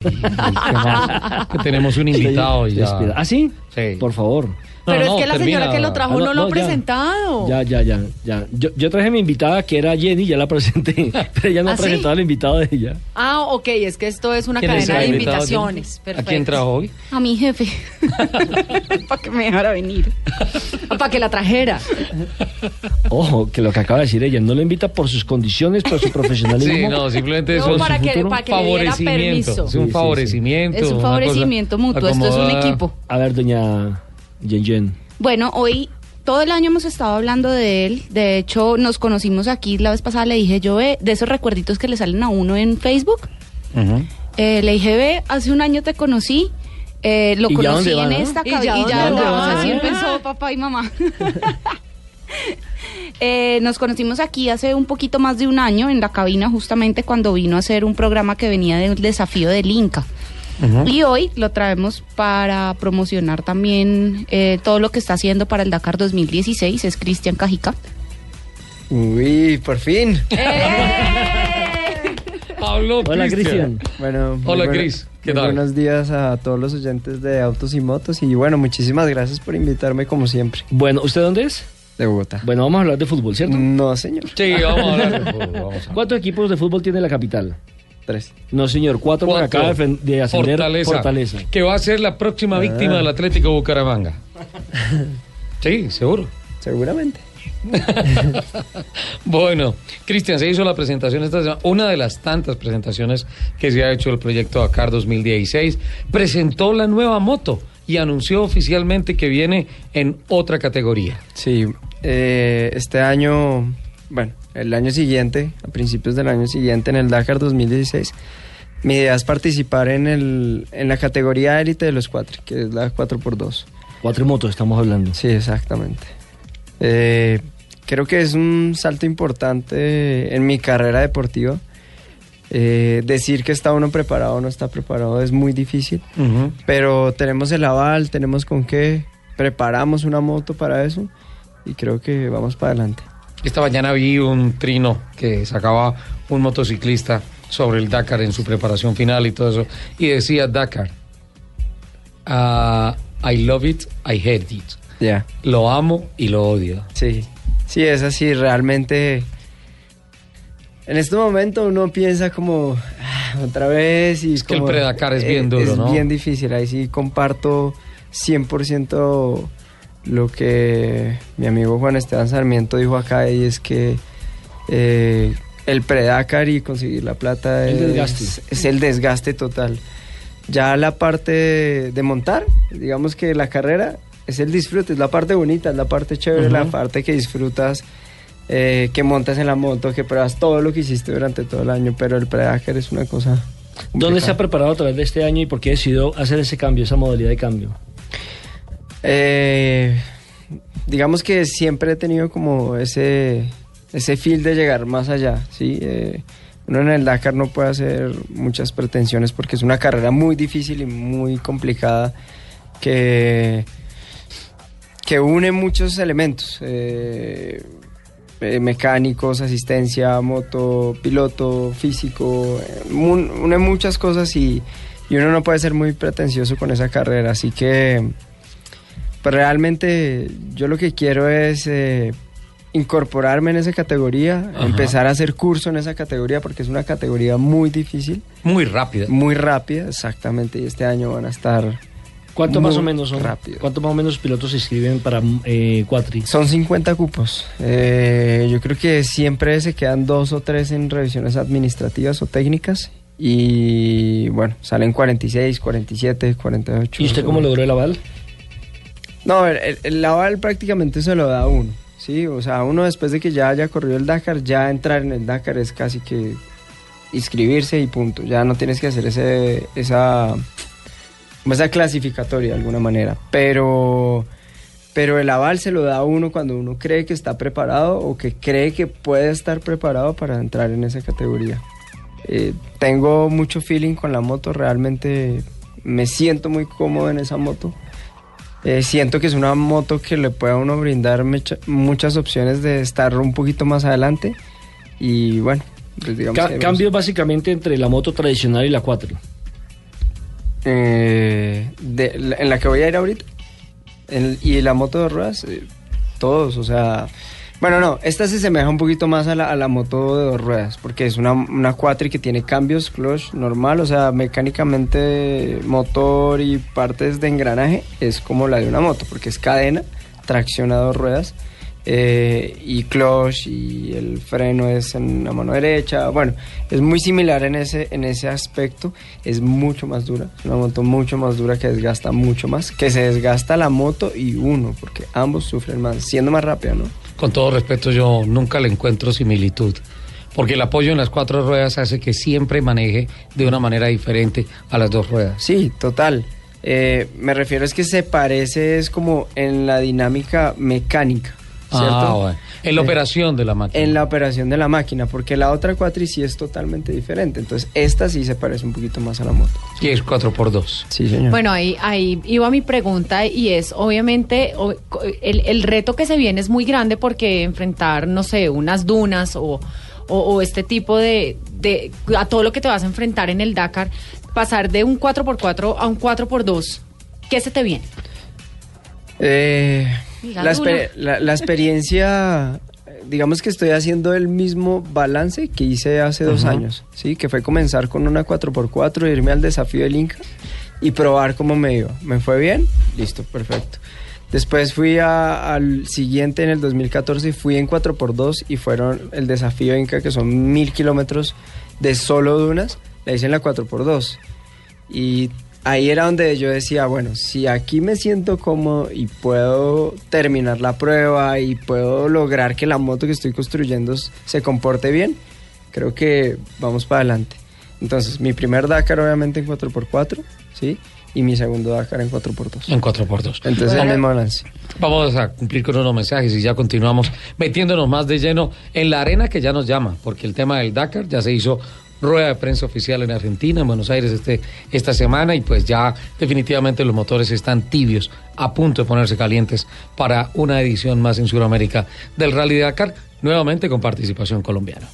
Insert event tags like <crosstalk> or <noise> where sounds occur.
<laughs> que tenemos un invitado y ya. ¿Ah, sí? Sí. Por favor. Pero no, es que la termina. señora que lo trajo Ah, no, no, lo ha ya. presentado. Ya, ya, ya, ya. Yo, yo traje a mi invitada que era Jenny, ya la presenté, <laughs> pero ella no ¿Ah, ha sí? presentado al invitado de ella. Ah, ok, es que esto es una ¿Quién es cadena de invitaciones. ¿A quién trajo hoy? A mi jefe. <laughs> Para que me dejara venir. Para que la trajera. Ojo, que lo que acaba de decir ella, no la invita por sus condiciones, por su <laughs> profesionalismo. Sí, no, simplemente No, eso para es que- un para que le diera favorecimiento. permiso. Es Sí, un sí, favorecimiento. Es un favorecimiento mutuo. Esto es un equipo. A ver, doña Yen Yen. Bueno, hoy todo el año hemos estado hablando de él. De hecho, nos conocimos aquí. La vez pasada le dije yo, ve, de esos recuerditos que le salen a uno en Facebook. Ujú. Eh, le dije, ve, hace un año te conocí. eh, lo ¿Y ya conocí dónde va, en no? esta ¿Y cabina. ya Y ya dónde dónde va? vamos. Así empezó papá y mamá. <laughs> Eh, nos conocimos aquí hace un poquito más de un año en la cabina justamente cuando vino a hacer un programa que venía del desafío del Inca. Y hoy lo traemos para promocionar también eh, todo lo que está haciendo para el Dakar 2016. Es Cristian Cajica. Uy, por fin. <laughs> Pablo Hola, Cristian. Bueno, Hola, buena- Cris. ¿Qué tal? Buenos días a todos los oyentes de Autos y Motos y bueno, muchísimas gracias por invitarme como siempre Bueno, ¿usted dónde es? de Bogotá. Bueno, vamos a hablar de fútbol, ¿cierto? No, señor. Sí, vamos a hablar de <laughs> fútbol, vamos a- ¿Cuántos equipos de fútbol tiene la capital? Tres. No, señor, cuatro, Cuatro. acaba de, de ascender Fortaleza, Fortaleza. Que va a ser la próxima Ah. víctima del Atlético Bucaramanga. <laughs> Sí, seguro. Seguramente. <laughs> Bueno, Cristian, se hizo la presentación esta semana, una de las tantas presentaciones que se ha hecho el proyecto Dakar 2016. Presentó la nueva moto y anunció oficialmente que viene en otra categoría. Sí, eh, este año, bueno, el año siguiente, a principios del año siguiente, en el Dakar 2016, mi idea es participar en, el, en la categoría élite de los cuatro, que es la 4x2. Cuatro motos estamos hablando. Sí, exactamente. Eh, creo que es un salto importante en mi carrera deportiva. Eh, decir que está uno preparado o no está preparado es muy difícil, pero tenemos el aval, tenemos con qué, preparamos una moto para eso y creo que vamos para adelante. Esta mañana vi un trino que sacaba un motociclista sobre el Dakar en su preparación final y todo eso. Y decía Dakar, ah, I love it, I hate it. Ya, Lo amo y lo odio. sí, sí, es así, realmente... En este momento uno piensa como "Ah, otra vez y Es que el pre-Dakar es bien eh, duro, es ¿no? bien difícil, ahí sí comparto 100% lo que mi amigo Juan Esteban Sarmiento dijo acá y es que eh, el pre-Dakar y conseguir la plata El es, el desgaste total. Ya la parte de, de montar, digamos que la carrera es el disfrute, es la parte bonita, es la parte chévere, la parte que disfrutas, eh, que montas en la moto, que pruebas todo lo que hiciste durante todo el año, pero el pre-Dakar es una cosa... ¿Dónde se ha preparado a través de este año y por qué decidió hacer ese cambio, esa modalidad de cambio? Eh, digamos que siempre he tenido como ese, ese feel de llegar más allá, ¿sí? Eh, uno en el Dakar no puede hacer muchas pretensiones porque es una carrera muy difícil y muy complicada que, que une muchos elementos. eh, mecánicos, asistencia, moto, piloto, físico, une muchas cosas y, y uno no puede ser muy pretencioso con esa carrera, así que pues realmente yo lo que quiero es eh, incorporarme en esa categoría, Ajá. empezar a hacer curso en esa categoría porque es una categoría muy difícil, Muy rápida. muy rápida, exactamente, y este año van a estar... ¿Cuánto muy más o menos son? rápido. ¿Cuántos más o menos pilotos se inscriben para eh, Cuatri? Son 50 cupos. Eh, yo creo que siempre se quedan dos o tres en revisiones administrativas o técnicas. Y bueno, salen 46, 47, 48. ¿Y usted cómo logró el aval? No, el, el- el aval prácticamente se lo da a uno. Sí, o sea, uno después de que ya haya corrido el Dakar, ya entrar en el Dakar es casi que inscribirse y punto. Ya no tienes que hacer ese, esa, esa clasificatoria de alguna manera. Pero, pero el aval se lo da a uno cuando uno cree que está preparado o que cree que puede estar preparado para entrar en esa categoría. Eh, tengo mucho feeling con la moto, realmente me siento muy cómodo en esa moto. Eh, siento que es una moto que le puede a uno brindar mecha- muchas opciones de estar un poquito más adelante. Y bueno, pues digamos Ca- que- cambios básicamente entre la moto tradicional y la Cuatri. Eh, de, la- en la que voy a ir ahorita. En- y la moto de ruedas, eh, todos, o sea... Bueno, no, esta se asemeja un poquito más a la, a la moto de dos ruedas, porque es una, una quattro que tiene cambios, clutch normal, o sea, mecánicamente motor y partes de engranaje es como la de una moto, porque es cadena, tracción a dos ruedas, eh, y clutch y el freno es en la mano derecha. Bueno, es muy similar en ese, en ese aspecto. Es mucho más dura. Es una moto mucho más dura que desgasta mucho más. Que se desgasta la moto y uno, porque ambos sufren más, siendo más rápida, ¿no? Con todo respeto, yo nunca le encuentro similitud. Porque el apoyo en las cuatro ruedas hace que siempre maneje de una manera diferente a las dos ruedas. Sí, total. Eh, me refiero es que se parece, es como en la dinámica mecánica, ¿cierto? Ah, bueno. En la Eh, operación de la máquina. En la operación de la máquina, porque la otra cuatri sí es totalmente diferente. Entonces, esta sí se parece un poquito más a la moto. Y es 4x2. Sí, señor. Bueno, ahí, ahí iba mi pregunta y es, obviamente, el, el reto que se viene es muy grande porque enfrentar, no sé, unas dunas o, o- o este tipo de, de, a todo lo que te vas a enfrentar en el Dakar, pasar de un 4x4 a un 4x2, ¿qué se te viene? Eh, la, exper- la- la experiencia, eh, digamos que estoy haciendo el mismo balance que hice hace dos años, ¿sí? Que fue comenzar con una 4x4, irme al desafío del Inca y probar cómo me iba. ¿Me fue bien? Listo, perfecto. Después fui a- al siguiente en el 2014 y fui en 4x2 y fueron el desafío Inca que son mil kilómetros de solo dunas. La hice en la 4x2. Y ahí era donde yo decía, bueno, si aquí me siento cómodo y puedo terminar la prueba y puedo lograr que la moto que estoy construyendo se comporte bien, creo que vamos para adelante. Entonces, mi primer Dakar obviamente en 4x4, ¿sí? Y mi segundo Dakar en 4x2. En 4x2. Entonces, el mismo balance. Vamos a cumplir con unos mensajes y ya continuamos metiéndonos más de lleno en la arena que ya nos llama, porque el tema del Dakar ya se hizo rueda de prensa oficial en Argentina, en Buenos Aires este, esta semana y pues ya definitivamente los motores están tibios, a punto de ponerse calientes para una edición más en Sudamérica del Rally Dakar, nuevamente con participación colombiana.